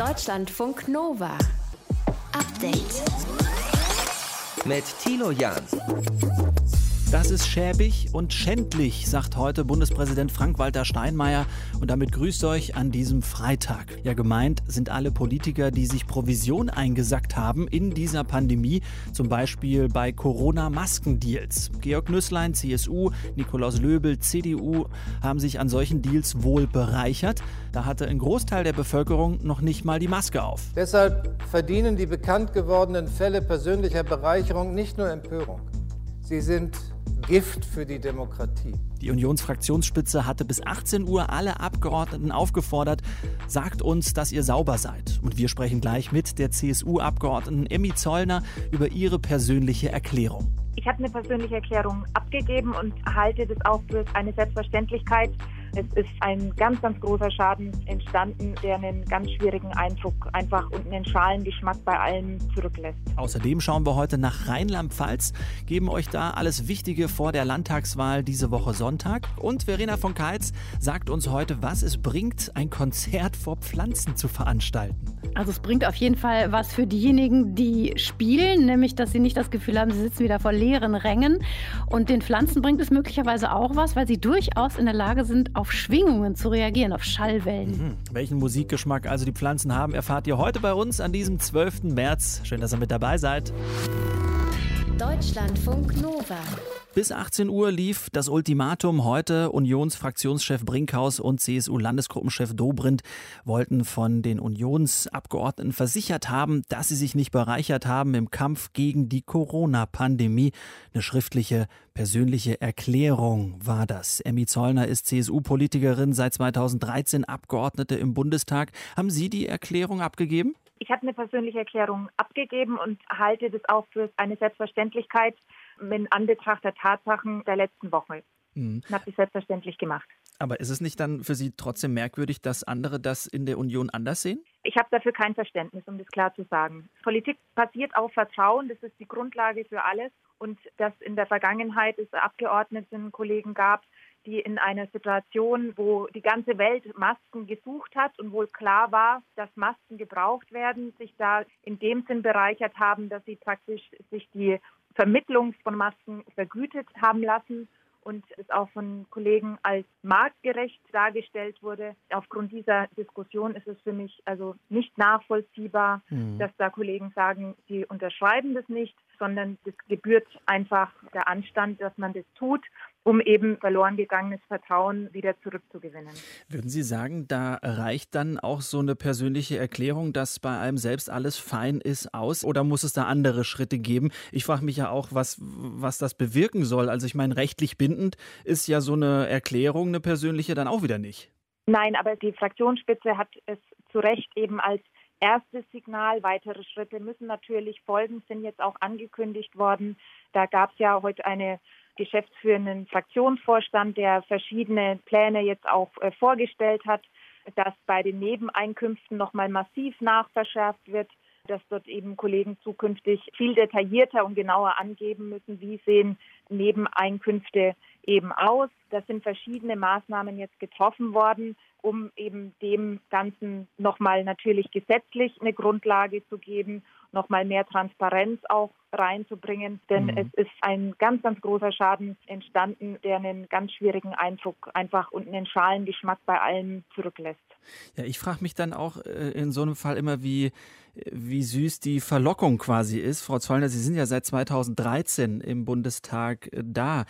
Deutschlandfunk Nova. Update. Mit Tilo Jan. Das ist schäbig und schändlich, sagt heute Bundespräsident Frank-Walter Steinmeier. Und damit grüßt euch an diesem Freitag. Ja, gemeint sind alle Politiker, die sich Provision eingesackt haben in dieser Pandemie. Zum Beispiel bei Corona-Maskendeals. Georg Nüsslein, CSU, Nikolaus Löbel, CDU haben sich an solchen Deals wohl bereichert. Da hatte ein Großteil der Bevölkerung noch nicht mal die Maske auf. Deshalb verdienen die bekannt gewordenen Fälle persönlicher Bereicherung nicht nur Empörung. Sie sind Gift für die Demokratie. Die Unionsfraktionsspitze hatte bis 18 Uhr alle Abgeordneten aufgefordert, sagt uns, dass ihr sauber seid. Und wir sprechen gleich mit der CSU-Abgeordneten Emmy Zollner über ihre persönliche Erklärung. Ich habe eine persönliche Erklärung abgegeben und halte das auch für eine Selbstverständlichkeit, es ist ein ganz, ganz großer Schaden entstanden, der einen ganz schwierigen Eindruck einfach und einen Schalengeschmack bei allen zurücklässt. Außerdem schauen wir heute nach Rheinland-Pfalz, geben euch da alles Wichtige vor der Landtagswahl diese Woche Sonntag. Und Verena von Keitz sagt uns heute, was es bringt, ein Konzert vor Pflanzen zu veranstalten. Also es bringt auf jeden Fall was für diejenigen, die spielen, nämlich dass sie nicht das Gefühl haben, sie sitzen wieder vor leeren Rängen. Und den Pflanzen bringt es möglicherweise auch was, weil sie durchaus in der Lage sind, auf Schwingungen zu reagieren, auf Schallwellen. Mhm. Welchen Musikgeschmack also die Pflanzen haben, erfahrt ihr heute bei uns an diesem 12. März. Schön, dass ihr mit dabei seid. Deutschlandfunk Nova. Bis 18 Uhr lief das Ultimatum heute. Unionsfraktionschef Brinkhaus und CSU-Landesgruppenchef Dobrindt wollten von den Unionsabgeordneten versichert haben, dass sie sich nicht bereichert haben im Kampf gegen die Corona-Pandemie. Eine schriftliche, persönliche Erklärung war das. Emmy Zollner ist CSU-Politikerin, seit 2013 Abgeordnete im Bundestag. Haben Sie die Erklärung abgegeben? Ich habe eine persönliche Erklärung abgegeben und halte das auch für eine Selbstverständlichkeit, in Anbetracht der Tatsachen der letzten Woche. Mhm. Und habe das selbstverständlich gemacht. Aber ist es nicht dann für Sie trotzdem merkwürdig, dass andere das in der Union anders sehen? Ich habe dafür kein Verständnis, um das klar zu sagen. Politik basiert auf Vertrauen, das ist die Grundlage für alles. Und dass in der Vergangenheit es Abgeordneten, Kollegen gab, die in einer Situation, wo die ganze Welt Masken gesucht hat und wohl klar war, dass Masken gebraucht werden, sich da in dem Sinn bereichert haben, dass sie praktisch sich die Vermittlung von Masken vergütet haben lassen und es auch von Kollegen als marktgerecht dargestellt wurde. Aufgrund dieser Diskussion ist es für mich also nicht nachvollziehbar, mhm. dass da Kollegen sagen, sie unterschreiben das nicht, sondern es gebührt einfach der Anstand, dass man das tut um eben verloren gegangenes Vertrauen wieder zurückzugewinnen. Würden Sie sagen, da reicht dann auch so eine persönliche Erklärung, dass bei einem selbst alles fein ist, aus? Oder muss es da andere Schritte geben? Ich frage mich ja auch, was, was das bewirken soll. Also ich meine, rechtlich bindend ist ja so eine Erklärung, eine persönliche, dann auch wieder nicht. Nein, aber die Fraktionsspitze hat es zu Recht eben als erstes Signal. Weitere Schritte müssen natürlich folgen, sind jetzt auch angekündigt worden. Da gab es ja heute eine geschäftsführenden Fraktionsvorstand, der verschiedene Pläne jetzt auch äh, vorgestellt hat, dass bei den Nebeneinkünften nochmal massiv nachverschärft wird, dass dort eben Kollegen zukünftig viel detaillierter und genauer angeben müssen, wie sehen Nebeneinkünfte eben aus. Da sind verschiedene Maßnahmen jetzt getroffen worden, um eben dem Ganzen nochmal natürlich gesetzlich eine Grundlage zu geben nochmal mehr Transparenz auch reinzubringen. Denn mhm. es ist ein ganz, ganz großer Schaden entstanden, der einen ganz schwierigen Eindruck einfach und einen Schalengeschmack bei allen zurücklässt. Ja, ich frage mich dann auch äh, in so einem Fall immer, wie, wie süß die Verlockung quasi ist. Frau Zollner, Sie sind ja seit 2013 im Bundestag äh, da.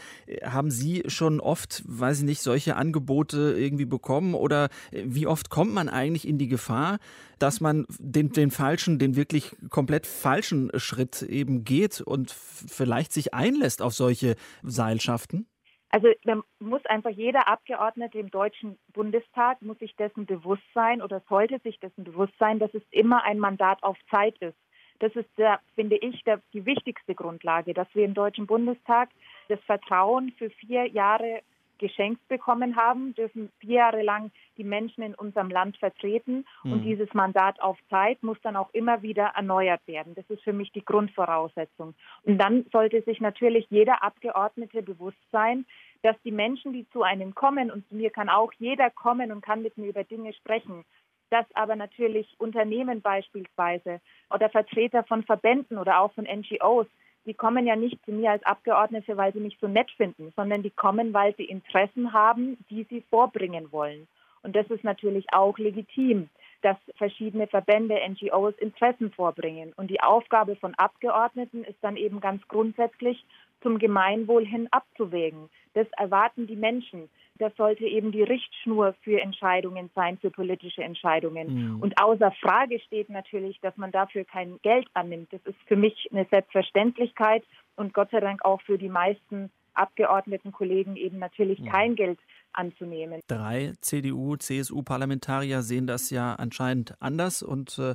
Haben Sie schon oft, weiß ich nicht, solche Angebote irgendwie bekommen oder äh, wie oft kommt man eigentlich in die Gefahr, dass man den, den falschen, den wirklich komplett falschen Schritt eben geht und vielleicht sich einlässt auf solche Seilschaften? Also da muss einfach jeder Abgeordnete im Deutschen Bundestag muss sich dessen bewusst sein oder sollte sich dessen bewusst sein, dass es immer ein Mandat auf Zeit ist. Das ist, der, finde ich, der, die wichtigste Grundlage, dass wir im Deutschen Bundestag das Vertrauen für vier Jahre geschenkt bekommen haben, dürfen vier Jahre lang die Menschen in unserem Land vertreten. Mhm. Und dieses Mandat auf Zeit muss dann auch immer wieder erneuert werden. Das ist für mich die Grundvoraussetzung. Und dann sollte sich natürlich jeder Abgeordnete bewusst sein, dass die Menschen, die zu einem kommen, und zu mir kann auch jeder kommen und kann mit mir über Dinge sprechen, dass aber natürlich Unternehmen beispielsweise oder Vertreter von Verbänden oder auch von NGOs, die kommen ja nicht zu mir als Abgeordnete, weil sie mich so nett finden, sondern die kommen, weil sie Interessen haben, die sie vorbringen wollen. Und das ist natürlich auch legitim, dass verschiedene Verbände, NGOs Interessen vorbringen. Und die Aufgabe von Abgeordneten ist dann eben ganz grundsätzlich, zum Gemeinwohl hin abzuwägen. Das erwarten die Menschen. Das sollte eben die Richtschnur für Entscheidungen sein, für politische Entscheidungen. Mhm. Und außer Frage steht natürlich, dass man dafür kein Geld annimmt. Das ist für mich eine Selbstverständlichkeit und Gott sei Dank auch für die meisten Abgeordnetenkollegen eben natürlich mhm. kein Geld anzunehmen. Drei CDU, CSU-Parlamentarier sehen das ja anscheinend anders und äh,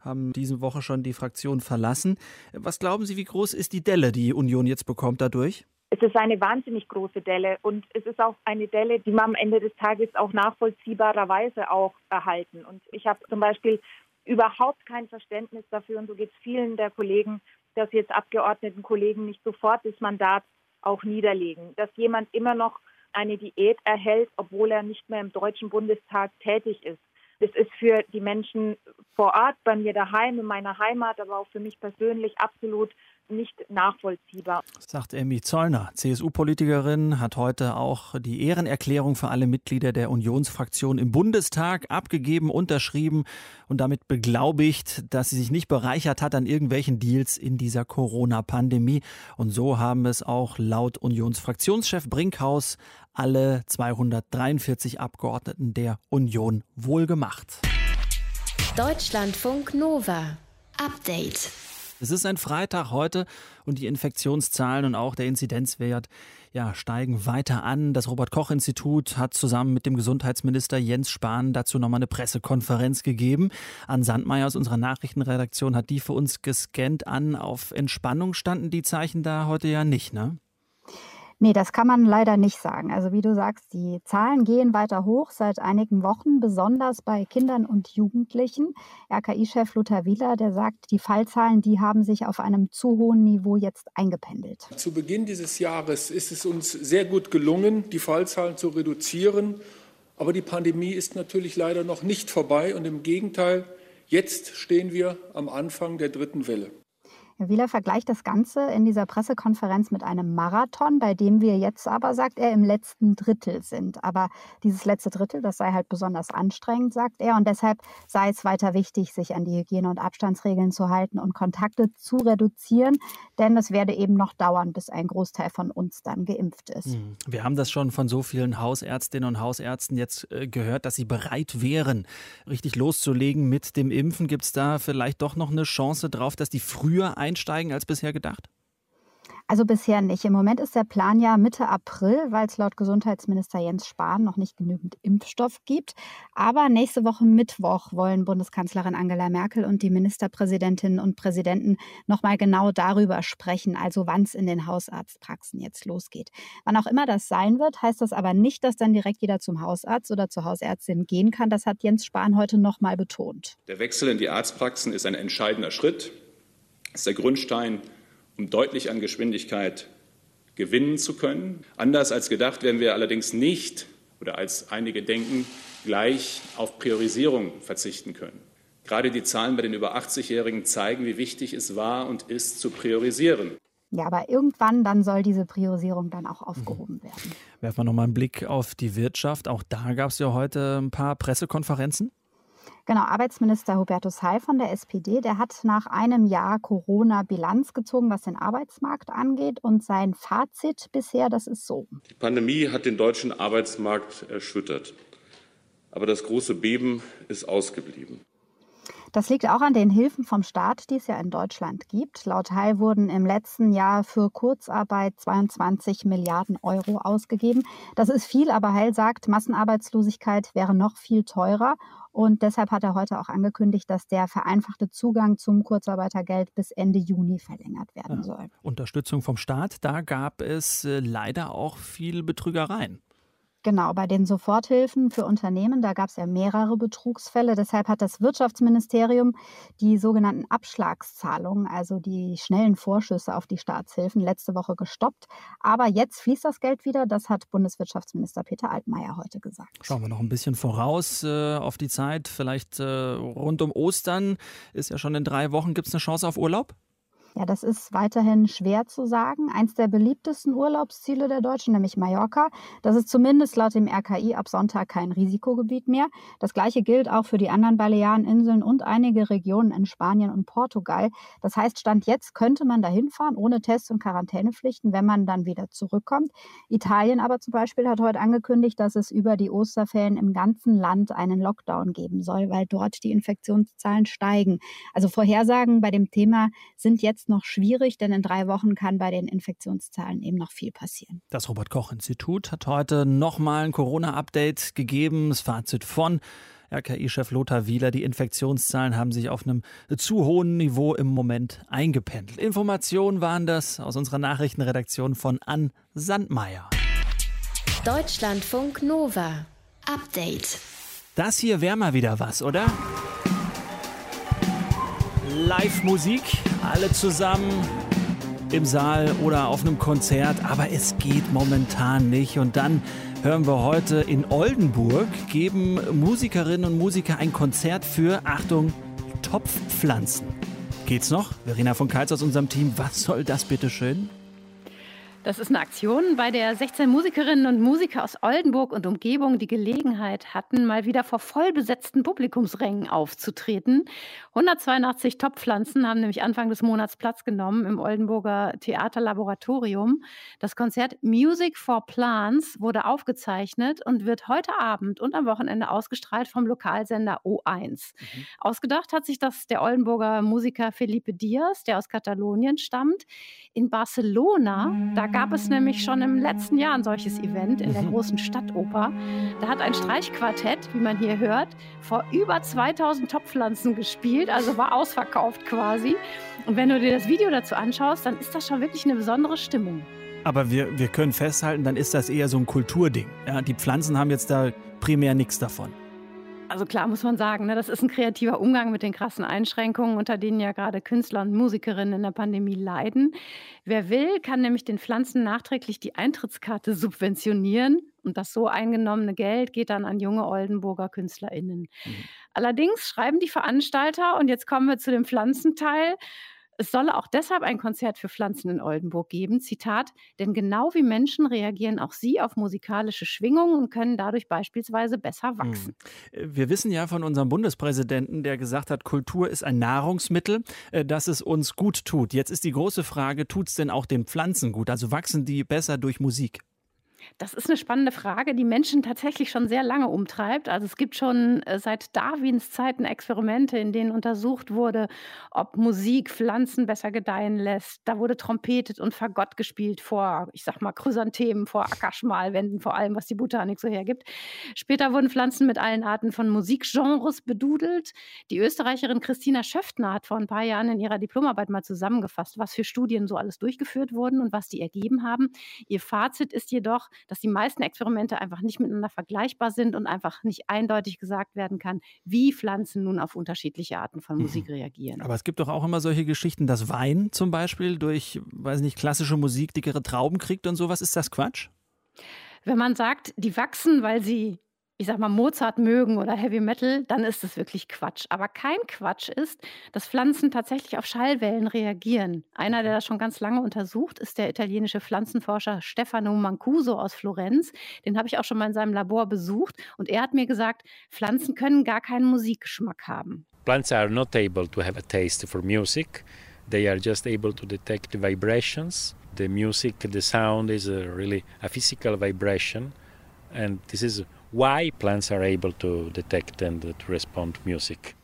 haben diese Woche schon die Fraktion verlassen. Was glauben Sie, wie groß ist die Delle, die Union jetzt bekommt dadurch? Es ist eine wahnsinnig große Delle und es ist auch eine Delle, die man am Ende des Tages auch nachvollziehbarerweise auch erhalten. Und ich habe zum Beispiel überhaupt kein Verständnis dafür, und so geht es vielen der Kollegen, dass jetzt Abgeordnetenkollegen nicht sofort das Mandat auch niederlegen, dass jemand immer noch eine Diät erhält, obwohl er nicht mehr im Deutschen Bundestag tätig ist. Das ist für die Menschen vor Ort, bei mir daheim, in meiner Heimat, aber auch für mich persönlich absolut nicht nachvollziehbar. Sagt Emmy Zollner, CSU-Politikerin, hat heute auch die Ehrenerklärung für alle Mitglieder der Unionsfraktion im Bundestag abgegeben, unterschrieben und damit beglaubigt, dass sie sich nicht bereichert hat an irgendwelchen Deals in dieser Corona-Pandemie. Und so haben es auch laut Unionsfraktionschef Brinkhaus alle 243 Abgeordneten der Union wohlgemacht. Deutschlandfunk Nova. Update. Es ist ein Freitag heute und die Infektionszahlen und auch der Inzidenzwert ja, steigen weiter an. Das Robert-Koch-Institut hat zusammen mit dem Gesundheitsminister Jens Spahn dazu nochmal eine Pressekonferenz gegeben. An Sandmeier aus unserer Nachrichtenredaktion hat die für uns gescannt an. Auf Entspannung standen die Zeichen da heute ja nicht, ne? Nee, das kann man leider nicht sagen. Also wie du sagst, die Zahlen gehen weiter hoch seit einigen Wochen, besonders bei Kindern und Jugendlichen. RKI-Chef Lothar Wieler, der sagt, die Fallzahlen, die haben sich auf einem zu hohen Niveau jetzt eingependelt. Zu Beginn dieses Jahres ist es uns sehr gut gelungen, die Fallzahlen zu reduzieren. Aber die Pandemie ist natürlich leider noch nicht vorbei und im Gegenteil, jetzt stehen wir am Anfang der dritten Welle. Herr Wieler vergleicht das Ganze in dieser Pressekonferenz mit einem Marathon, bei dem wir jetzt aber, sagt er, im letzten Drittel sind. Aber dieses letzte Drittel, das sei halt besonders anstrengend, sagt er. Und deshalb sei es weiter wichtig, sich an die Hygiene- und Abstandsregeln zu halten und Kontakte zu reduzieren. Denn es werde eben noch dauern, bis ein Großteil von uns dann geimpft ist. Hm. Wir haben das schon von so vielen Hausärztinnen und Hausärzten jetzt äh, gehört, dass sie bereit wären, richtig loszulegen mit dem Impfen. Gibt es da vielleicht doch noch eine Chance drauf, dass die früher einsteigen als bisher gedacht? Also bisher nicht. Im Moment ist der Plan ja Mitte April, weil es laut Gesundheitsminister Jens Spahn noch nicht genügend Impfstoff gibt. Aber nächste Woche Mittwoch wollen Bundeskanzlerin Angela Merkel und die Ministerpräsidentinnen und Präsidenten nochmal genau darüber sprechen, also wann es in den Hausarztpraxen jetzt losgeht. Wann auch immer das sein wird, heißt das aber nicht, dass dann direkt jeder zum Hausarzt oder zur Hausärztin gehen kann. Das hat Jens Spahn heute nochmal betont. Der Wechsel in die Arztpraxen ist ein entscheidender Schritt ist der Grundstein, um deutlich an Geschwindigkeit gewinnen zu können. Anders als gedacht werden wir allerdings nicht oder als einige denken, gleich auf Priorisierung verzichten können. Gerade die Zahlen bei den über 80-Jährigen zeigen, wie wichtig es war und ist, zu priorisieren. Ja, aber irgendwann dann soll diese Priorisierung dann auch aufgehoben werden. Werfen wir nochmal einen Blick auf die Wirtschaft. Auch da gab es ja heute ein paar Pressekonferenzen. Genau, Arbeitsminister Hubertus Heil von der SPD, der hat nach einem Jahr Corona Bilanz gezogen, was den Arbeitsmarkt angeht. Und sein Fazit bisher, das ist so. Die Pandemie hat den deutschen Arbeitsmarkt erschüttert. Aber das große Beben ist ausgeblieben. Das liegt auch an den Hilfen vom Staat, die es ja in Deutschland gibt. Laut Heil wurden im letzten Jahr für Kurzarbeit 22 Milliarden Euro ausgegeben. Das ist viel, aber Heil sagt, Massenarbeitslosigkeit wäre noch viel teurer. Und deshalb hat er heute auch angekündigt, dass der vereinfachte Zugang zum Kurzarbeitergeld bis Ende Juni verlängert werden soll. Ja. Unterstützung vom Staat, da gab es äh, leider auch viel Betrügereien. Genau, bei den Soforthilfen für Unternehmen, da gab es ja mehrere Betrugsfälle. Deshalb hat das Wirtschaftsministerium die sogenannten Abschlagszahlungen, also die schnellen Vorschüsse auf die Staatshilfen, letzte Woche gestoppt. Aber jetzt fließt das Geld wieder. Das hat Bundeswirtschaftsminister Peter Altmaier heute gesagt. Schauen wir noch ein bisschen voraus äh, auf die Zeit. Vielleicht äh, rund um Ostern ist ja schon in drei Wochen. Gibt es eine Chance auf Urlaub? Ja, das ist weiterhin schwer zu sagen. Eins der beliebtesten Urlaubsziele der Deutschen, nämlich Mallorca, das ist zumindest laut dem RKI ab Sonntag kein Risikogebiet mehr. Das gleiche gilt auch für die anderen Baleareninseln und einige Regionen in Spanien und Portugal. Das heißt, Stand jetzt könnte man da hinfahren ohne Tests und Quarantänepflichten, wenn man dann wieder zurückkommt. Italien aber zum Beispiel hat heute angekündigt, dass es über die Osterferien im ganzen Land einen Lockdown geben soll, weil dort die Infektionszahlen steigen. Also Vorhersagen bei dem Thema sind jetzt noch schwierig, denn in drei Wochen kann bei den Infektionszahlen eben noch viel passieren. Das Robert Koch Institut hat heute nochmal ein Corona-Update gegeben. Das Fazit von RKI-Chef Lothar Wieler, die Infektionszahlen haben sich auf einem zu hohen Niveau im Moment eingependelt. Informationen waren das aus unserer Nachrichtenredaktion von Ann Sandmeier. Deutschlandfunk Nova. Update. Das hier wäre mal wieder was, oder? Live-Musik, alle zusammen im Saal oder auf einem Konzert, aber es geht momentan nicht. Und dann hören wir heute in Oldenburg, geben Musikerinnen und Musiker ein Konzert für, Achtung, Topfpflanzen. Geht's noch? Verena von Kaltz aus unserem Team, was soll das bitte schön? Das ist eine Aktion, bei der 16 Musikerinnen und Musiker aus Oldenburg und Umgebung die Gelegenheit hatten, mal wieder vor vollbesetzten Publikumsrängen aufzutreten. 182 Topfpflanzen haben nämlich Anfang des Monats Platz genommen im Oldenburger Theaterlaboratorium. Das Konzert Music for Plants wurde aufgezeichnet und wird heute Abend und am Wochenende ausgestrahlt vom Lokalsender O1. Mhm. Ausgedacht hat sich das der Oldenburger Musiker Felipe Diaz, der aus Katalonien stammt. In Barcelona, da gab es nämlich schon im letzten Jahr ein solches Event in der mhm. großen Stadtoper. Da hat ein Streichquartett, wie man hier hört, vor über 2000 Topfpflanzen gespielt, also war ausverkauft quasi. Und wenn du dir das Video dazu anschaust, dann ist das schon wirklich eine besondere Stimmung. Aber wir, wir können festhalten, dann ist das eher so ein Kulturding. Ja, die Pflanzen haben jetzt da primär nichts davon. Also klar muss man sagen, ne, das ist ein kreativer Umgang mit den krassen Einschränkungen, unter denen ja gerade Künstler und Musikerinnen in der Pandemie leiden. Wer will, kann nämlich den Pflanzen nachträglich die Eintrittskarte subventionieren. Und das so eingenommene Geld geht dann an junge Oldenburger KünstlerInnen. Mhm. Allerdings schreiben die Veranstalter, und jetzt kommen wir zu dem Pflanzenteil, es solle auch deshalb ein Konzert für Pflanzen in Oldenburg geben. Zitat, denn genau wie Menschen reagieren auch sie auf musikalische Schwingungen und können dadurch beispielsweise besser hm. wachsen. Wir wissen ja von unserem Bundespräsidenten, der gesagt hat, Kultur ist ein Nahrungsmittel, äh, das es uns gut tut. Jetzt ist die große Frage, tut es denn auch den Pflanzen gut? Also wachsen die besser durch Musik? Das ist eine spannende Frage, die Menschen tatsächlich schon sehr lange umtreibt. Also es gibt schon äh, seit Darwins Zeiten Experimente, in denen untersucht wurde, ob Musik Pflanzen besser gedeihen lässt. Da wurde trompetet und Fagott gespielt vor, ich sag mal, Chrysanthemen, vor Ackerschmalwänden, vor allem, was die Botanik so hergibt. Später wurden Pflanzen mit allen Arten von Musikgenres bedudelt. Die Österreicherin Christina Schöftner hat vor ein paar Jahren in ihrer Diplomarbeit mal zusammengefasst, was für Studien so alles durchgeführt wurden und was die ergeben haben. Ihr Fazit ist jedoch, dass die meisten Experimente einfach nicht miteinander vergleichbar sind und einfach nicht eindeutig gesagt werden kann, wie Pflanzen nun auf unterschiedliche Arten von Musik mhm. reagieren. Aber es gibt doch auch immer solche Geschichten, dass Wein zum Beispiel durch, weiß nicht, klassische Musik dickere Trauben kriegt und sowas. Ist das Quatsch? Wenn man sagt, die wachsen, weil sie ich sag mal, Mozart mögen oder Heavy Metal, dann ist es wirklich Quatsch. Aber kein Quatsch ist, dass Pflanzen tatsächlich auf Schallwellen reagieren. Einer, der das schon ganz lange untersucht, ist der italienische Pflanzenforscher Stefano Mancuso aus Florenz. Den habe ich auch schon mal in seinem Labor besucht und er hat mir gesagt, Pflanzen können gar keinen Musikgeschmack haben. Plants are not able to have a taste for music. They are just able to detect the vibrations. The music, the sound is a really a physical vibration and this is why plants are able to detect and to respond music.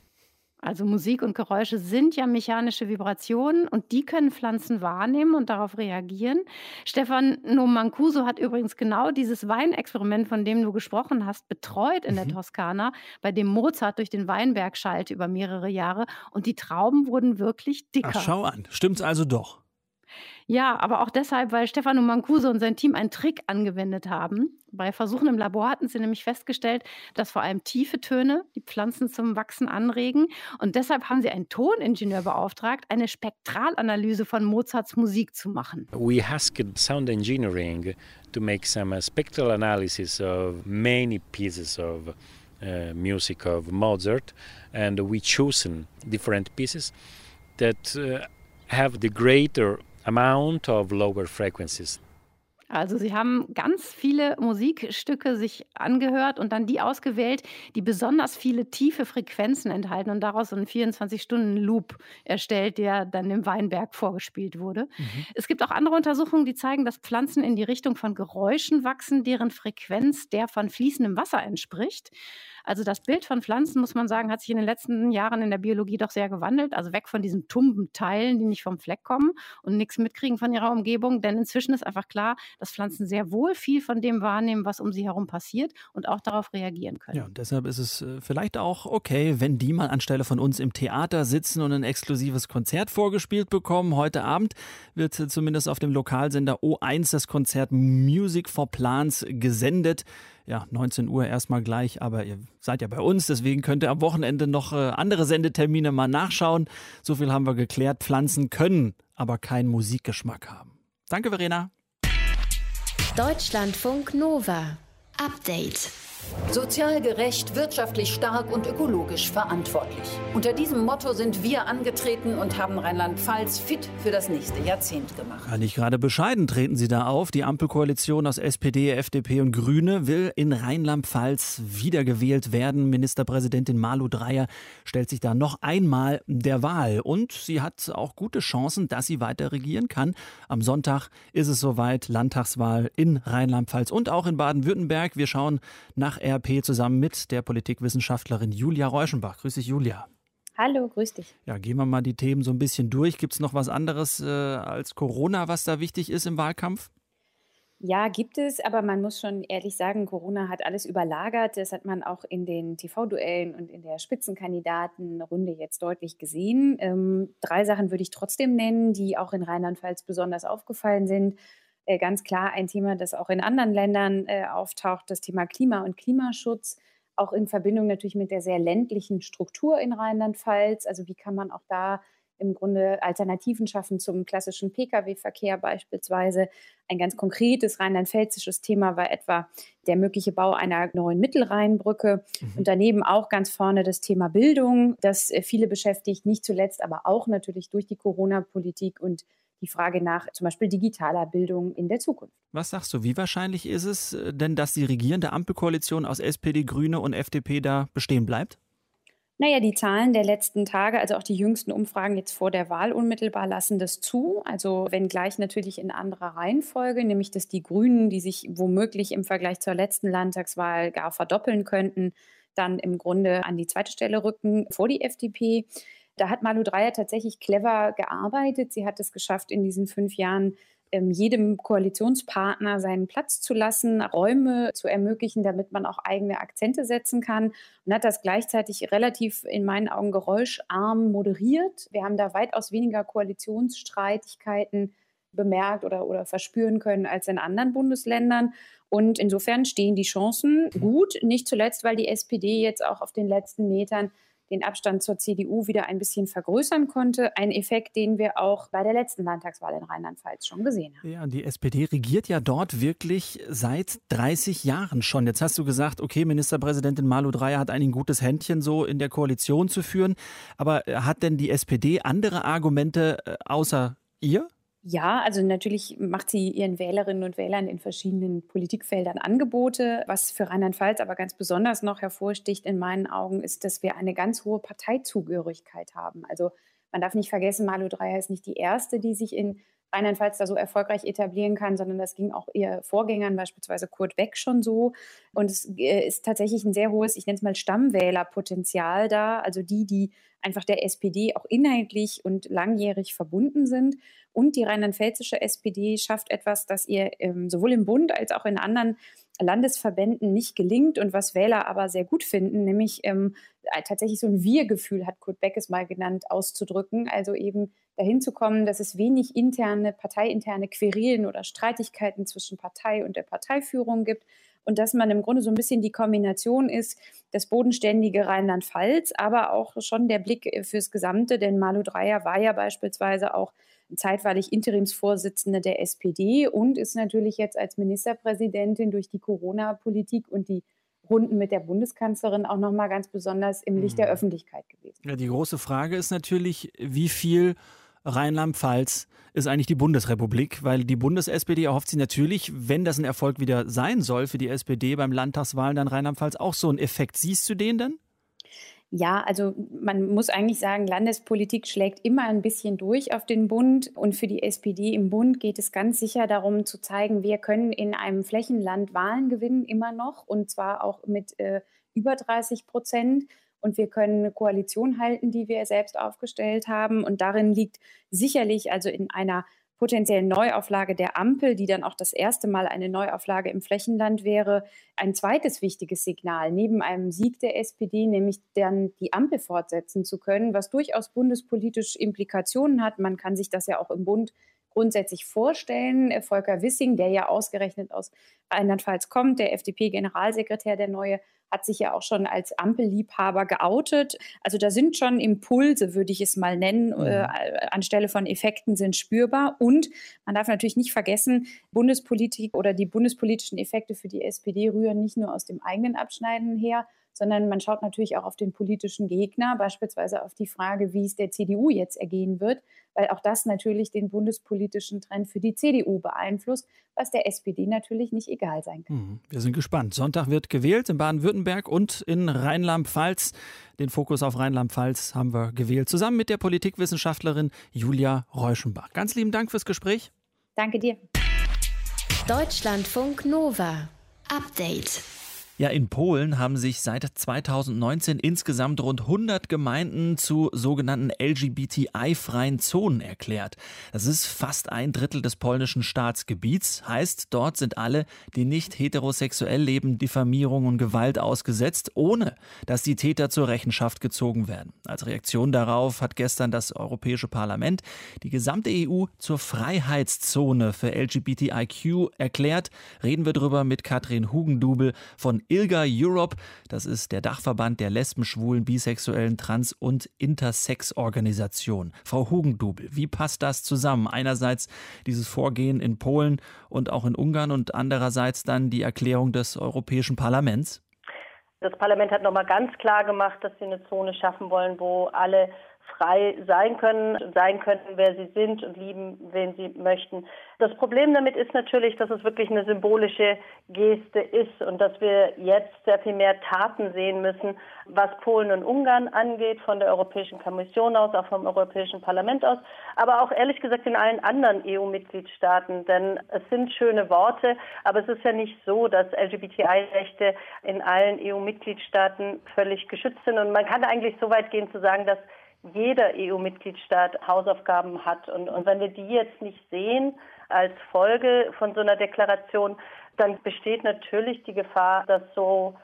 Also Musik und Geräusche sind ja mechanische Vibrationen und die können Pflanzen wahrnehmen und darauf reagieren. Stefan Nomancuso hat übrigens genau dieses Weinexperiment, von dem du gesprochen hast, betreut in mhm. der Toskana, bei dem Mozart durch den Weinberg schallte über mehrere Jahre und die Trauben wurden wirklich dicker. Ach, schau an, stimmt's also doch. Ja, aber auch deshalb, weil Stefano Mancuso und sein Team einen Trick angewendet haben. Bei Versuchen im Labor hatten sie nämlich festgestellt, dass vor allem tiefe Töne die Pflanzen zum Wachsen anregen. Und deshalb haben sie einen Toningenieur beauftragt, eine Spektralanalyse von Mozarts Musik zu machen. We asked sound engineering to make some spectral analysis of many pieces of uh, music of Mozart, and we chosen different pieces that uh, have the greater amount of lower frequencies. Also sie haben ganz viele Musikstücke sich angehört und dann die ausgewählt, die besonders viele tiefe Frequenzen enthalten und daraus einen 24-Stunden-Loop erstellt, der dann im Weinberg vorgespielt wurde. Mhm. Es gibt auch andere Untersuchungen, die zeigen, dass Pflanzen in die Richtung von Geräuschen wachsen, deren Frequenz der von fließendem Wasser entspricht. Also das Bild von Pflanzen, muss man sagen, hat sich in den letzten Jahren in der Biologie doch sehr gewandelt. Also weg von diesen tumben Teilen, die nicht vom Fleck kommen und nichts mitkriegen von ihrer Umgebung. Denn inzwischen ist einfach klar, dass Pflanzen sehr wohl viel von dem wahrnehmen, was um sie herum passiert und auch darauf reagieren können. Ja, und deshalb ist es äh, vielleicht auch okay, wenn die mal anstelle von uns im Theater sitzen und ein exklusives Konzert vorgespielt bekommen. Heute Abend wird zumindest auf dem Lokalsender O1 das Konzert Music for Plants gesendet ja, 19 Uhr erstmal gleich, aber ihr seid ja bei uns, deswegen könnt ihr am Wochenende noch äh, andere Sendetermine mal nachschauen. So viel haben wir geklärt. Pflanzen können aber keinen Musikgeschmack haben. Danke, Verena. Deutschlandfunk Nova. Update. Sozial gerecht, wirtschaftlich stark und ökologisch verantwortlich. Unter diesem Motto sind wir angetreten und haben Rheinland-Pfalz fit für das nächste Jahrzehnt gemacht. Ja, nicht gerade bescheiden treten sie da auf. Die Ampelkoalition aus SPD, FDP und Grüne will in Rheinland-Pfalz wiedergewählt werden. Ministerpräsidentin Malu Dreyer stellt sich da noch einmal der Wahl. Und sie hat auch gute Chancen, dass sie weiter regieren kann. Am Sonntag ist es soweit, Landtagswahl in Rheinland-Pfalz und auch in Baden-Württemberg. Wir schauen nach RP zusammen mit der Politikwissenschaftlerin Julia Reuschenbach. Grüß dich, Julia. Hallo, grüß dich. Ja, gehen wir mal die Themen so ein bisschen durch. Gibt es noch was anderes äh, als Corona, was da wichtig ist im Wahlkampf? Ja, gibt es, aber man muss schon ehrlich sagen, Corona hat alles überlagert. Das hat man auch in den TV-Duellen und in der Spitzenkandidatenrunde jetzt deutlich gesehen. Ähm, drei Sachen würde ich trotzdem nennen, die auch in Rheinland-Pfalz besonders aufgefallen sind. Äh, ganz klar ein Thema, das auch in anderen Ländern äh, auftaucht, das Thema Klima und Klimaschutz, auch in Verbindung natürlich mit der sehr ländlichen Struktur in Rheinland-Pfalz. Also wie kann man auch da im Grunde Alternativen schaffen zum klassischen Pkw-Verkehr beispielsweise. Ein ganz konkretes rheinland-pfälzisches Thema war etwa der mögliche Bau einer neuen Mittelrheinbrücke mhm. und daneben auch ganz vorne das Thema Bildung, das äh, viele beschäftigt, nicht zuletzt aber auch natürlich durch die Corona-Politik und die Frage nach zum Beispiel digitaler Bildung in der Zukunft. Was sagst du, wie wahrscheinlich ist es äh, denn, dass die regierende Ampelkoalition aus SPD, Grüne und FDP da bestehen bleibt? Naja, die Zahlen der letzten Tage, also auch die jüngsten Umfragen jetzt vor der Wahl unmittelbar lassen das zu. Also wenngleich natürlich in anderer Reihenfolge, nämlich dass die Grünen, die sich womöglich im Vergleich zur letzten Landtagswahl gar verdoppeln könnten, dann im Grunde an die zweite Stelle rücken vor die FDP. Da hat Malu Dreyer tatsächlich clever gearbeitet. Sie hat es geschafft, in diesen fünf Jahren ähm, jedem Koalitionspartner seinen Platz zu lassen, Räume zu ermöglichen, damit man auch eigene Akzente setzen kann und hat das gleichzeitig relativ in meinen Augen geräuscharm moderiert. Wir haben da weitaus weniger Koalitionsstreitigkeiten bemerkt oder, oder verspüren können als in anderen Bundesländern. Und insofern stehen die Chancen gut, nicht zuletzt, weil die SPD jetzt auch auf den letzten Metern den Abstand zur CDU wieder ein bisschen vergrößern konnte. Ein Effekt, den wir auch bei der letzten Landtagswahl in Rheinland-Pfalz schon gesehen haben. Ja, die SPD regiert ja dort wirklich seit 30 Jahren schon. Jetzt hast du gesagt, okay, Ministerpräsidentin Malu Dreyer hat ein gutes Händchen so in der Koalition zu führen. Aber hat denn die SPD andere Argumente äh, außer ihr? Ja, also natürlich macht sie ihren Wählerinnen und Wählern in verschiedenen Politikfeldern Angebote. Was für Rheinland-Pfalz aber ganz besonders noch hervorsticht in meinen Augen, ist, dass wir eine ganz hohe Parteizugehörigkeit haben. Also man darf nicht vergessen, Malu Dreyer ist nicht die erste, die sich in Rheinland-Pfalz da so erfolgreich etablieren kann, sondern das ging auch ihr Vorgängern, beispielsweise Kurt Beck, schon so. Und es äh, ist tatsächlich ein sehr hohes, ich nenne es mal Stammwählerpotenzial da, also die, die einfach der SPD auch inhaltlich und langjährig verbunden sind. Und die rheinland-pfälzische SPD schafft etwas, das ihr ähm, sowohl im Bund als auch in anderen Landesverbänden nicht gelingt und was Wähler aber sehr gut finden, nämlich ähm, tatsächlich so ein Wir-Gefühl, hat Kurt Beck es mal genannt, auszudrücken. Also eben dahin zu kommen, dass es wenig interne, parteiinterne Querelen oder Streitigkeiten zwischen Partei und der Parteiführung gibt und dass man im Grunde so ein bisschen die Kombination ist, das bodenständige Rheinland-Pfalz, aber auch schon der Blick fürs Gesamte, denn Malu Dreyer war ja beispielsweise auch zeitweilig Interimsvorsitzende der SPD und ist natürlich jetzt als Ministerpräsidentin durch die Corona-Politik und die Runden mit der Bundeskanzlerin auch noch mal ganz besonders im Licht der mhm. Öffentlichkeit gewesen. Ja, die große Frage ist natürlich, wie viel Rheinland-Pfalz ist eigentlich die Bundesrepublik, weil die Bundes-SPD erhofft sich natürlich, wenn das ein Erfolg wieder sein soll für die SPD beim Landtagswahlen, dann Rheinland-Pfalz auch so einen Effekt. Siehst du den denn? Ja, also man muss eigentlich sagen, Landespolitik schlägt immer ein bisschen durch auf den Bund. Und für die SPD im Bund geht es ganz sicher darum zu zeigen, wir können in einem Flächenland Wahlen gewinnen, immer noch, und zwar auch mit äh, über 30 Prozent. Und wir können eine Koalition halten, die wir selbst aufgestellt haben. Und darin liegt sicherlich also in einer potenziellen Neuauflage der Ampel, die dann auch das erste Mal eine Neuauflage im Flächenland wäre, ein zweites wichtiges Signal neben einem Sieg der SPD, nämlich dann die Ampel fortsetzen zu können, was durchaus bundespolitisch Implikationen hat. Man kann sich das ja auch im Bund grundsätzlich vorstellen. Volker Wissing, der ja ausgerechnet aus Rheinland-Pfalz kommt, der FDP-Generalsekretär, der neue, hat sich ja auch schon als Ampelliebhaber geoutet. Also da sind schon Impulse, würde ich es mal nennen, mhm. äh, anstelle von Effekten sind spürbar. Und man darf natürlich nicht vergessen, Bundespolitik oder die bundespolitischen Effekte für die SPD rühren nicht nur aus dem eigenen Abschneiden her, sondern man schaut natürlich auch auf den politischen Gegner, beispielsweise auf die Frage, wie es der CDU jetzt ergehen wird, weil auch das natürlich den bundespolitischen Trend für die CDU beeinflusst, was der SPD natürlich nicht egal sein kann. Mhm. Wir sind gespannt. Sonntag wird gewählt in Baden-Württemberg und in Rheinland-Pfalz. Den Fokus auf Rheinland-Pfalz haben wir gewählt, zusammen mit der Politikwissenschaftlerin Julia Reuschenbach. Ganz lieben Dank fürs Gespräch. Danke dir. Deutschlandfunk Nova. Update. Ja, in Polen haben sich seit 2019 insgesamt rund 100 Gemeinden zu sogenannten LGBTI-freien Zonen erklärt. Das ist fast ein Drittel des polnischen Staatsgebiets. Heißt, dort sind alle, die nicht heterosexuell leben, Diffamierung und Gewalt ausgesetzt, ohne dass die Täter zur Rechenschaft gezogen werden. Als Reaktion darauf hat gestern das Europäische Parlament die gesamte EU zur Freiheitszone für LGBTIQ erklärt. Reden wir drüber mit Katrin Hugendubel von ILGA Europe. Das ist der Dachverband der Lesben, Schwulen, Bisexuellen, Trans- und Intersex-Organisationen. Frau Hugendubel, wie passt das zusammen? Einerseits dieses Vorgehen in Polen und auch in Ungarn und andererseits dann die Erklärung des Europäischen Parlaments? Das Parlament hat nochmal ganz klar gemacht, dass sie eine Zone schaffen wollen, wo alle frei sein können, sein könnten, wer sie sind und lieben, wen sie möchten. Das Problem damit ist natürlich, dass es wirklich eine symbolische Geste ist und dass wir jetzt sehr viel mehr Taten sehen müssen, was Polen und Ungarn angeht, von der Europäischen Kommission aus, auch vom Europäischen Parlament aus, aber auch ehrlich gesagt in allen anderen EU-Mitgliedstaaten. Denn es sind schöne Worte, aber es ist ja nicht so, dass LGBTI-Rechte in allen EU-Mitgliedstaaten völlig geschützt sind. Und man kann eigentlich so weit gehen zu sagen, dass jeder EU-Mitgliedstaat Hausaufgaben hat. Und, und wenn wir die jetzt nicht sehen als Folge von so einer Deklaration, dann besteht natürlich die Gefahr, dass so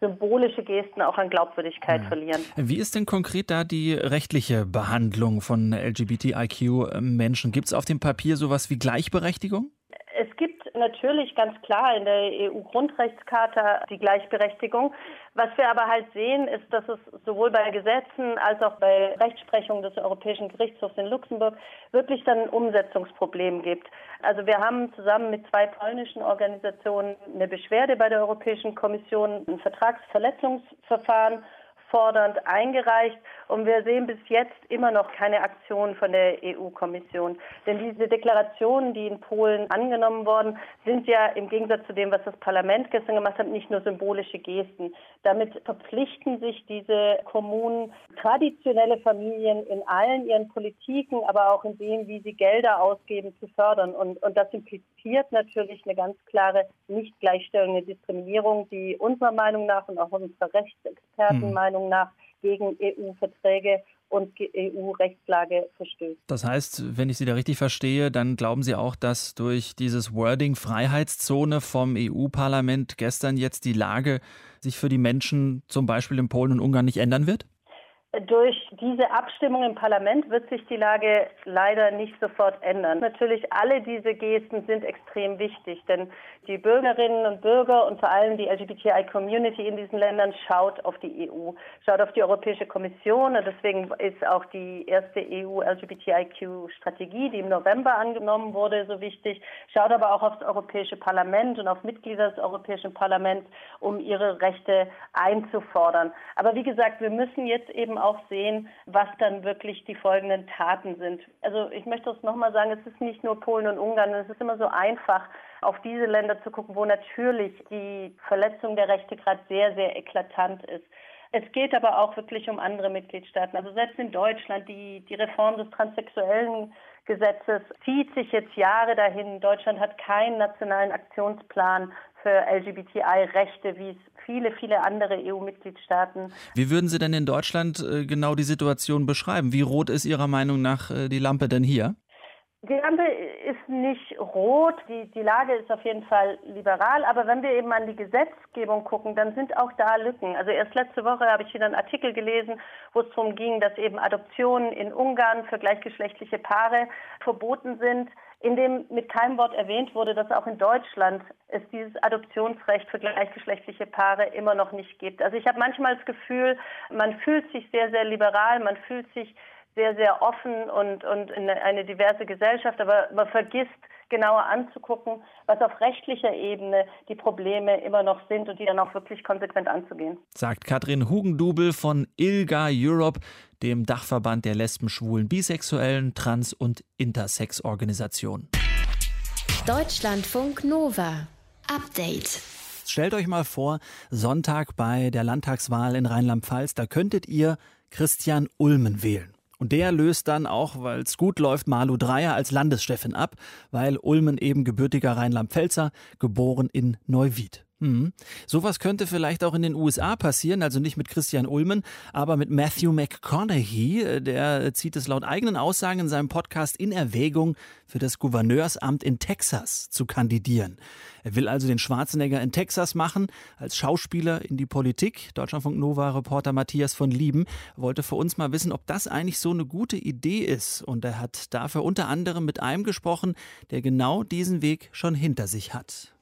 symbolische Gesten auch an Glaubwürdigkeit mhm. verlieren. Wie ist denn konkret da die rechtliche Behandlung von LGBTIQ-Menschen? Gibt es auf dem Papier sowas wie Gleichberechtigung? Es gibt natürlich ganz klar in der EU-Grundrechtscharta die Gleichberechtigung. Was wir aber halt sehen, ist, dass es sowohl bei Gesetzen als auch bei Rechtsprechung des Europäischen Gerichtshofs in Luxemburg wirklich dann ein Umsetzungsproblem gibt. Also wir haben zusammen mit zwei polnischen Organisationen eine Beschwerde bei der Europäischen Kommission, ein Vertragsverletzungsverfahren fordernd eingereicht und wir sehen bis jetzt immer noch keine Aktion von der EU-Kommission. Denn diese Deklarationen, die in Polen angenommen wurden, sind ja im Gegensatz zu dem, was das Parlament gestern gemacht hat, nicht nur symbolische Gesten. Damit verpflichten sich diese Kommunen, traditionelle Familien in allen ihren Politiken, aber auch in dem, wie sie Gelder ausgeben, zu fördern. Und, und das impliziert natürlich eine ganz klare Nichtgleichstellung, eine Diskriminierung, die unserer Meinung nach und auch unserer Rechtsexpertenmeinung hm. nach gegen EU-Verträge und EU-Rechtslage verstößt. Das heißt, wenn ich Sie da richtig verstehe, dann glauben Sie auch, dass durch dieses Wording Freiheitszone vom EU-Parlament gestern jetzt die Lage sich für die Menschen zum Beispiel in Polen und Ungarn nicht ändern wird? Durch diese Abstimmung im Parlament wird sich die Lage leider nicht sofort ändern. Natürlich, alle diese Gesten sind extrem wichtig, denn die Bürgerinnen und Bürger und vor allem die LGBTI-Community in diesen Ländern schaut auf die EU, schaut auf die Europäische Kommission und deswegen ist auch die erste EU-LGBTIQ-Strategie, die im November angenommen wurde, so wichtig, schaut aber auch aufs Europäische Parlament und auf Mitglieder des Europäischen Parlaments, um ihre Rechte einzufordern. Aber wie gesagt, wir müssen jetzt eben auch sehen, was dann wirklich die folgenden Taten sind. Also ich möchte es nochmal sagen, es ist nicht nur Polen und Ungarn, es ist immer so einfach, auf diese Länder zu gucken, wo natürlich die Verletzung der Rechte gerade sehr, sehr eklatant ist. Es geht aber auch wirklich um andere Mitgliedstaaten. Also selbst in Deutschland, die, die Reform des transsexuellen Gesetzes zieht sich jetzt Jahre dahin. Deutschland hat keinen nationalen Aktionsplan für LGBTI-Rechte, wie es viele, viele andere EU-Mitgliedstaaten. Wie würden Sie denn in Deutschland äh, genau die Situation beschreiben? Wie rot ist Ihrer Meinung nach äh, die Lampe denn hier? Die Lampe ist nicht rot, die, die Lage ist auf jeden Fall liberal, aber wenn wir eben an die Gesetzgebung gucken, dann sind auch da Lücken. Also erst letzte Woche habe ich wieder einen Artikel gelesen, wo es darum ging, dass eben Adoptionen in Ungarn für gleichgeschlechtliche Paare verboten sind, in dem mit keinem Wort erwähnt wurde, dass auch in Deutschland es dieses Adoptionsrecht für gleichgeschlechtliche Paare immer noch nicht gibt. Also ich habe manchmal das Gefühl, man fühlt sich sehr, sehr liberal, man fühlt sich sehr, sehr offen und, und in eine diverse Gesellschaft, aber man vergisst genauer anzugucken, was auf rechtlicher Ebene die Probleme immer noch sind und die dann auch wirklich konsequent anzugehen. Sagt Katrin Hugendubel von ILGA Europe, dem Dachverband der Lesben, Schwulen, Bisexuellen, Trans- und Intersex-Organisationen. Deutschlandfunk Nova. Update. Stellt euch mal vor, Sonntag bei der Landtagswahl in Rheinland-Pfalz, da könntet ihr Christian Ulmen wählen. Und der löst dann auch, weil es gut läuft, Malu Dreyer als Landeschefin ab, weil Ulmen eben gebürtiger Rheinland-Pfälzer, geboren in Neuwied. Mhm. Sowas könnte vielleicht auch in den USA passieren, also nicht mit Christian Ulmen, aber mit Matthew McConaughey. Der zieht es laut eigenen Aussagen in seinem Podcast in Erwägung, für das Gouverneursamt in Texas zu kandidieren. Er will also den Schwarzenegger in Texas machen, als Schauspieler in die Politik. Deutschlandfunk Nova-Reporter Matthias von Lieben wollte für uns mal wissen, ob das eigentlich so eine gute Idee ist. Und er hat dafür unter anderem mit einem gesprochen, der genau diesen Weg schon hinter sich hat.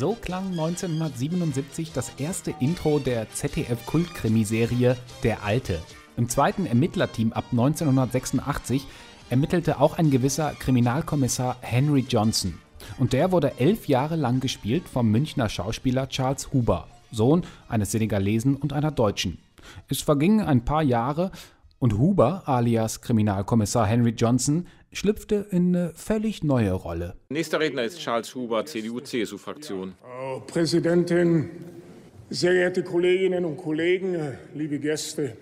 So klang 1977 das erste Intro der ZDF-Kultkrimiserie Der Alte. Im zweiten Ermittlerteam ab 1986 ermittelte auch ein gewisser Kriminalkommissar Henry Johnson. Und der wurde elf Jahre lang gespielt vom Münchner Schauspieler Charles Huber, Sohn eines Senegalesen und einer Deutschen. Es vergingen ein paar Jahre und Huber, alias Kriminalkommissar Henry Johnson, schlüpfte in eine völlig neue Rolle. Nächster Redner ist Charles Huber, CDU-CSU-Fraktion. Frau Präsidentin, sehr geehrte Kolleginnen und Kollegen, liebe Gäste.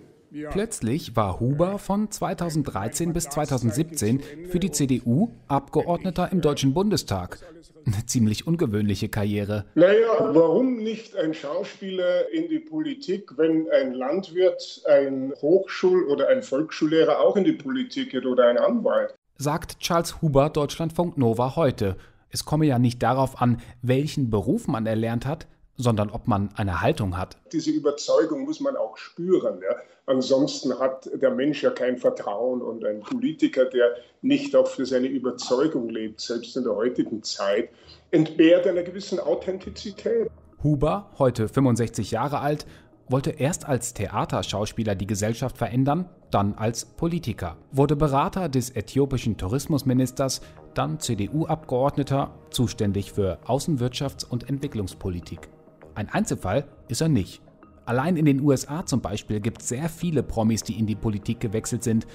Plötzlich war Huber von 2013 bis 2017 für die CDU Abgeordneter im Deutschen Bundestag. Eine ziemlich ungewöhnliche Karriere. Naja, warum nicht ein Schauspieler in die Politik, wenn ein Landwirt, ein Hochschul- oder ein Volksschullehrer auch in die Politik geht oder ein Anwalt? Sagt Charles Huber Deutschlandfunk Nova heute. Es komme ja nicht darauf an, welchen Beruf man erlernt hat, sondern ob man eine Haltung hat. Diese Überzeugung muss man auch spüren. Ja? Ansonsten hat der Mensch ja kein Vertrauen und ein Politiker, der nicht auch für seine Überzeugung lebt, selbst in der heutigen Zeit, entbehrt einer gewissen Authentizität. Huber, heute 65 Jahre alt, wollte erst als Theaterschauspieler die Gesellschaft verändern, dann als Politiker, wurde Berater des äthiopischen Tourismusministers, dann CDU-Abgeordneter, zuständig für Außenwirtschafts- und Entwicklungspolitik. Ein Einzelfall ist er nicht. Allein in den USA zum Beispiel gibt es sehr viele Promis, die in die Politik gewechselt sind.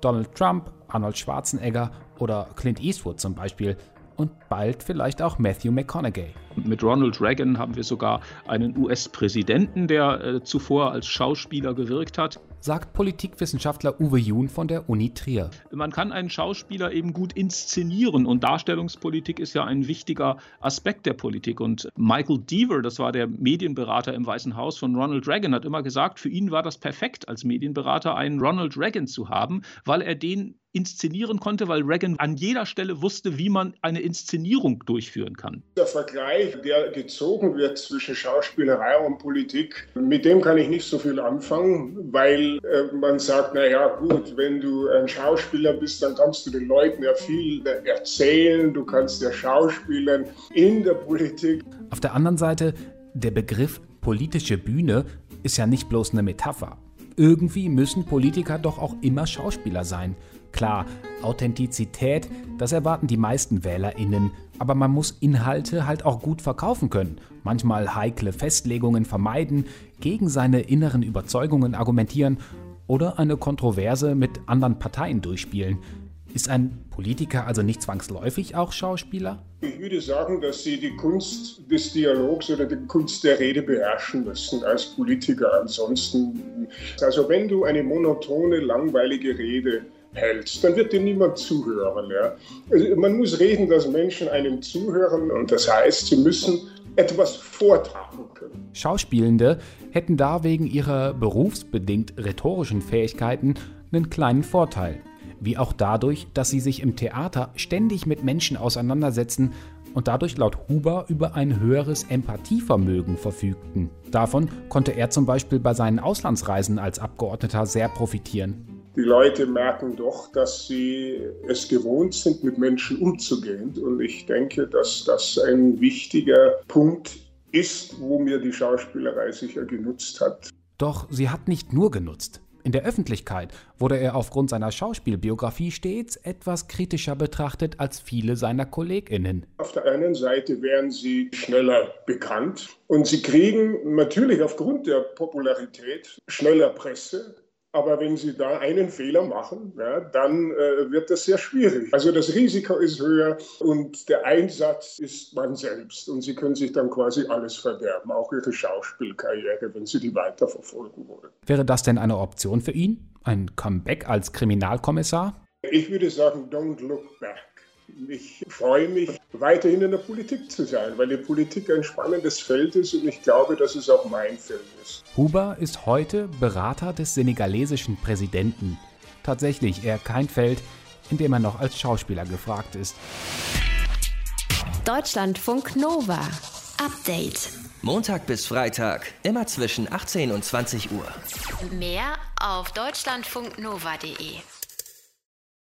Donald Trump, Arnold Schwarzenegger oder Clint Eastwood zum Beispiel und bald vielleicht auch Matthew McConaughey. Mit Ronald Reagan haben wir sogar einen US-Präsidenten, der äh, zuvor als Schauspieler gewirkt hat. sagt Politikwissenschaftler Uwe Jun von der Uni Trier. Man kann einen Schauspieler eben gut inszenieren und Darstellungspolitik ist ja ein wichtiger Aspekt der Politik. Und Michael Deaver, das war der Medienberater im Weißen Haus von Ronald Reagan, hat immer gesagt, für ihn war das perfekt als Medienberater einen Ronald Reagan zu haben, weil er den inszenieren konnte, weil Reagan an jeder Stelle wusste, wie man eine Inszenierung durchführen kann. Der Vergleich, der gezogen wird zwischen Schauspielerei und Politik, mit dem kann ich nicht so viel anfangen, weil äh, man sagt, naja gut, wenn du ein Schauspieler bist, dann kannst du den Leuten ja viel erzählen, du kannst ja schauspielern in der Politik. Auf der anderen Seite, der Begriff politische Bühne ist ja nicht bloß eine Metapher. Irgendwie müssen Politiker doch auch immer Schauspieler sein. Klar, Authentizität, das erwarten die meisten Wählerinnen, aber man muss Inhalte halt auch gut verkaufen können, manchmal heikle Festlegungen vermeiden, gegen seine inneren Überzeugungen argumentieren oder eine Kontroverse mit anderen Parteien durchspielen. Ist ein Politiker also nicht zwangsläufig auch Schauspieler? Ich würde sagen, dass Sie die Kunst des Dialogs oder die Kunst der Rede beherrschen müssen als Politiker. Ansonsten, also wenn du eine monotone, langweilige Rede hältst, dann wird dir niemand zuhören. Ja? Also man muss reden, dass Menschen einem zuhören und das heißt, sie müssen etwas vortragen können. Schauspielende hätten da wegen ihrer berufsbedingt rhetorischen Fähigkeiten einen kleinen Vorteil. Wie auch dadurch, dass sie sich im Theater ständig mit Menschen auseinandersetzen und dadurch laut Huber über ein höheres Empathievermögen verfügten. Davon konnte er zum Beispiel bei seinen Auslandsreisen als Abgeordneter sehr profitieren. Die Leute merken doch, dass sie es gewohnt sind, mit Menschen umzugehen. Und ich denke, dass das ein wichtiger Punkt ist, wo mir die Schauspielerei sicher genutzt hat. Doch sie hat nicht nur genutzt. In der Öffentlichkeit wurde er aufgrund seiner Schauspielbiografie stets etwas kritischer betrachtet als viele seiner Kolleginnen. Auf der einen Seite werden sie schneller bekannt und sie kriegen natürlich aufgrund der Popularität schneller Presse, aber wenn Sie da einen Fehler machen, ja, dann äh, wird das sehr schwierig. Also das Risiko ist höher und der Einsatz ist man selbst. Und Sie können sich dann quasi alles verderben, auch Ihre Schauspielkarriere, wenn Sie die weiterverfolgen wollen. Wäre das denn eine Option für ihn? Ein Comeback als Kriminalkommissar? Ich würde sagen, don't look back. Ich freue mich, weiterhin in der Politik zu sein, weil die Politik ein spannendes Feld ist und ich glaube, dass es auch mein Feld ist. Huber ist heute Berater des senegalesischen Präsidenten. Tatsächlich eher kein Feld, in dem er noch als Schauspieler gefragt ist. Deutschlandfunk Nova. Update. Montag bis Freitag, immer zwischen 18 und 20 Uhr. Mehr auf deutschlandfunknova.de.